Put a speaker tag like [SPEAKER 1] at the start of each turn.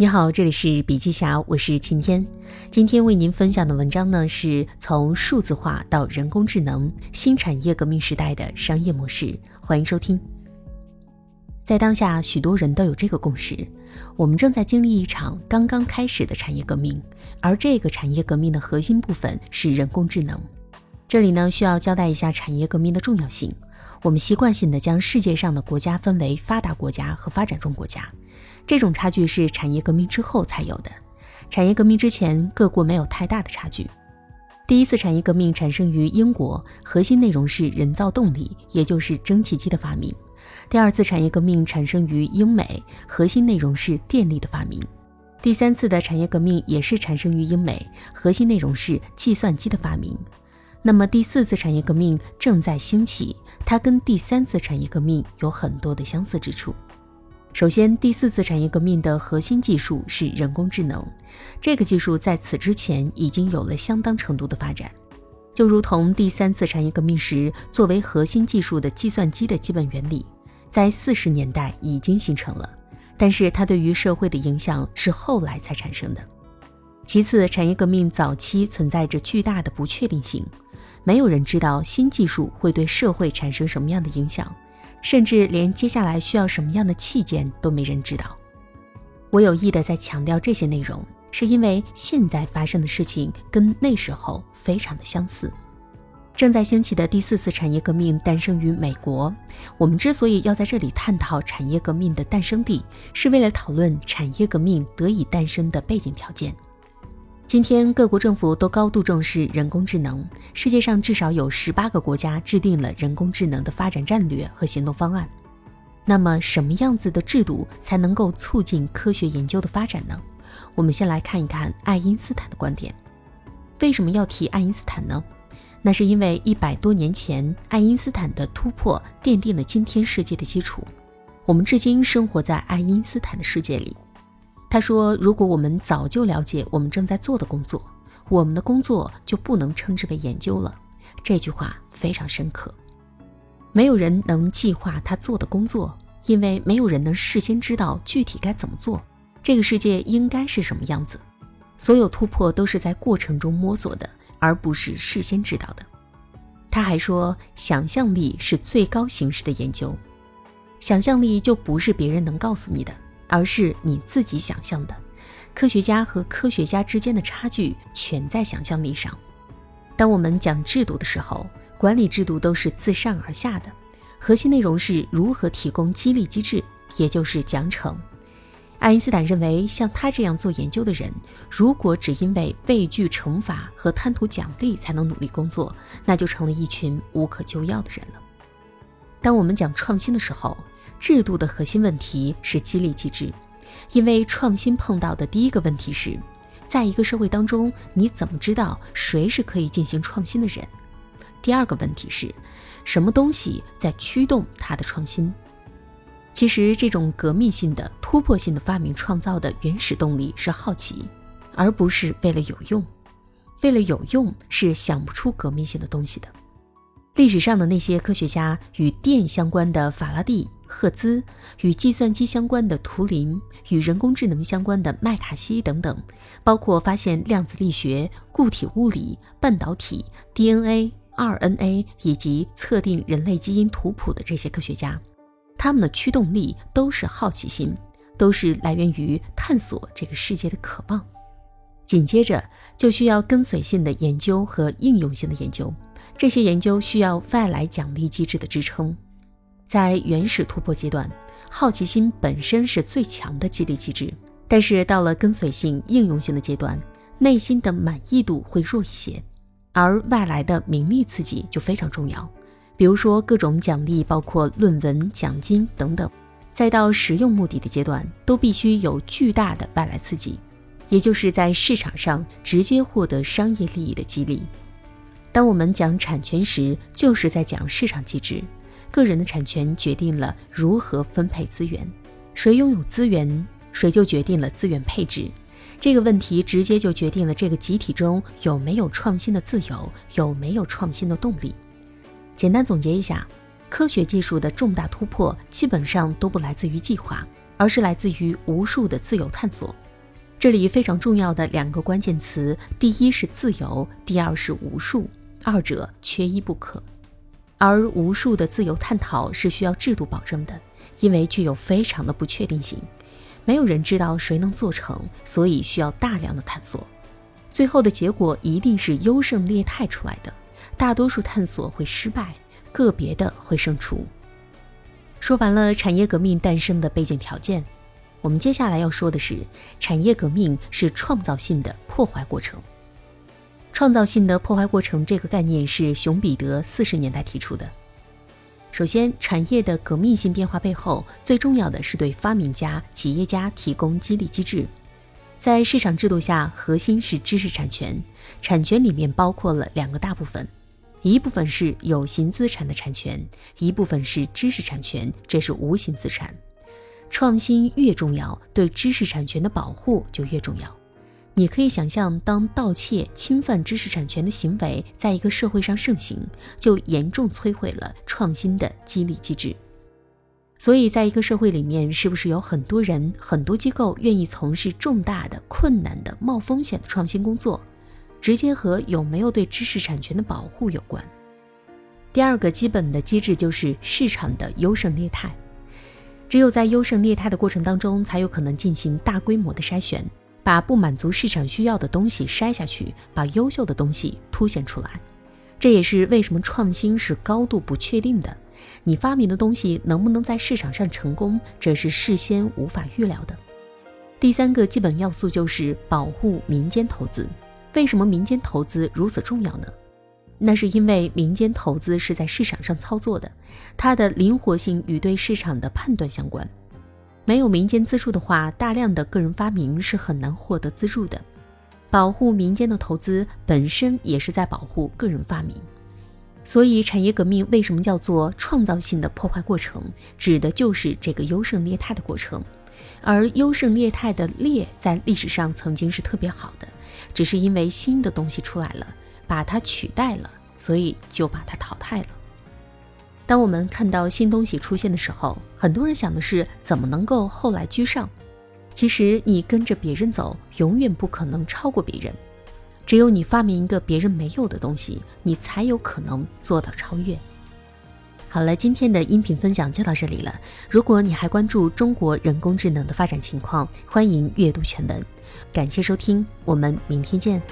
[SPEAKER 1] 你好，这里是笔记侠，我是晴天。今天为您分享的文章呢，是从数字化到人工智能新产业革命时代的商业模式。欢迎收听。在当下，许多人都有这个共识：我们正在经历一场刚刚开始的产业革命，而这个产业革命的核心部分是人工智能。这里呢，需要交代一下产业革命的重要性。我们习惯性的将世界上的国家分为发达国家和发展中国家。这种差距是产业革命之后才有的，产业革命之前，各国没有太大的差距。第一次产业革命产生于英国，核心内容是人造动力，也就是蒸汽机的发明。第二次产业革命产生于英美，核心内容是电力的发明。第三次的产业革命也是产生于英美，核心内容是计算机的发明。那么第四次产业革命正在兴起，它跟第三次产业革命有很多的相似之处。首先，第四次产业革命的核心技术是人工智能。这个技术在此之前已经有了相当程度的发展，就如同第三次产业革命时作为核心技术的计算机的基本原理，在四十年代已经形成了。但是它对于社会的影响是后来才产生的。其次，产业革命早期存在着巨大的不确定性，没有人知道新技术会对社会产生什么样的影响。甚至连接下来需要什么样的器件都没人知道。我有意的在强调这些内容，是因为现在发生的事情跟那时候非常的相似。正在兴起的第四次产业革命诞生于美国。我们之所以要在这里探讨产业革命的诞生地，是为了讨论产业革命得以诞生的背景条件。今天，各国政府都高度重视人工智能。世界上至少有十八个国家制定了人工智能的发展战略和行动方案。那么，什么样子的制度才能够促进科学研究的发展呢？我们先来看一看爱因斯坦的观点。为什么要提爱因斯坦呢？那是因为一百多年前，爱因斯坦的突破奠定了今天世界的基础。我们至今生活在爱因斯坦的世界里。他说：“如果我们早就了解我们正在做的工作，我们的工作就不能称之为研究了。”这句话非常深刻。没有人能计划他做的工作，因为没有人能事先知道具体该怎么做。这个世界应该是什么样子？所有突破都是在过程中摸索的，而不是事先知道的。他还说：“想象力是最高形式的研究，想象力就不是别人能告诉你的。”而是你自己想象的，科学家和科学家之间的差距全在想象力上。当我们讲制度的时候，管理制度都是自上而下的，核心内容是如何提供激励机制，也就是奖惩。爱因斯坦认为，像他这样做研究的人，如果只因为畏惧惩罚和贪图奖励才能努力工作，那就成了一群无可救药的人了。当我们讲创新的时候，制度的核心问题是激励机制，因为创新碰到的第一个问题是，在一个社会当中，你怎么知道谁是可以进行创新的人？第二个问题是，什么东西在驱动他的创新？其实，这种革命性的、突破性的发明创造的原始动力是好奇，而不是为了有用。为了有用，是想不出革命性的东西的。历史上的那些科学家，与电相关的法拉第。赫兹与计算机相关的图灵，与人工智能相关的麦卡锡等等，包括发现量子力学、固体物理、半导体、DNA、RNA 以及测定人类基因图谱的这些科学家，他们的驱动力都是好奇心，都是来源于探索这个世界的渴望。紧接着就需要跟随性的研究和应用性的研究，这些研究需要外来奖励机制的支撑。在原始突破阶段，好奇心本身是最强的激励机制。但是到了跟随性、应用性的阶段，内心的满意度会弱一些，而外来的名利刺激就非常重要。比如说各种奖励，包括论文奖金等等。再到实用目的的阶段，都必须有巨大的外来刺激，也就是在市场上直接获得商业利益的激励。当我们讲产权时，就是在讲市场机制。个人的产权决定了如何分配资源，谁拥有资源，谁就决定了资源配置。这个问题直接就决定了这个集体中有没有创新的自由，有没有创新的动力。简单总结一下，科学技术的重大突破基本上都不来自于计划，而是来自于无数的自由探索。这里非常重要的两个关键词，第一是自由，第二是无数，二者缺一不可。而无数的自由探讨是需要制度保证的，因为具有非常的不确定性，没有人知道谁能做成，所以需要大量的探索。最后的结果一定是优胜劣汰出来的，大多数探索会失败，个别的会胜出。说完了产业革命诞生的背景条件。我们接下来要说的是，产业革命是创造性的破坏过程。创造性的破坏过程这个概念是熊彼得四十年代提出的。首先，产业的革命性变化背后，最重要的是对发明家、企业家提供激励机制。在市场制度下，核心是知识产权，产权里面包括了两个大部分，一部分是有形资产的产权，一部分是知识产权，这是无形资产。创新越重要，对知识产权的保护就越重要。你可以想象，当盗窃、侵犯知识产权的行为在一个社会上盛行，就严重摧毁了创新的激励机制。所以，在一个社会里面，是不是有很多人、很多机构愿意从事重大的、困难的、冒风险的创新工作，直接和有没有对知识产权的保护有关。第二个基本的机制就是市场的优胜劣汰。只有在优胜劣汰的过程当中，才有可能进行大规模的筛选，把不满足市场需要的东西筛下去，把优秀的东西凸显出来。这也是为什么创新是高度不确定的。你发明的东西能不能在市场上成功，这是事先无法预料的。第三个基本要素就是保护民间投资。为什么民间投资如此重要呢？那是因为民间投资是在市场上操作的，它的灵活性与对市场的判断相关。没有民间资助的话，大量的个人发明是很难获得资助的。保护民间的投资本身也是在保护个人发明。所以，产业革命为什么叫做创造性的破坏过程？指的就是这个优胜劣汰的过程。而优胜劣汰的劣在历史上曾经是特别好的，只是因为新的东西出来了。把它取代了，所以就把它淘汰了。当我们看到新东西出现的时候，很多人想的是怎么能够后来居上。其实你跟着别人走，永远不可能超过别人。只有你发明一个别人没有的东西，你才有可能做到超越。好了，今天的音频分享就到这里了。如果你还关注中国人工智能的发展情况，欢迎阅读全文。感谢收听，我们明天见。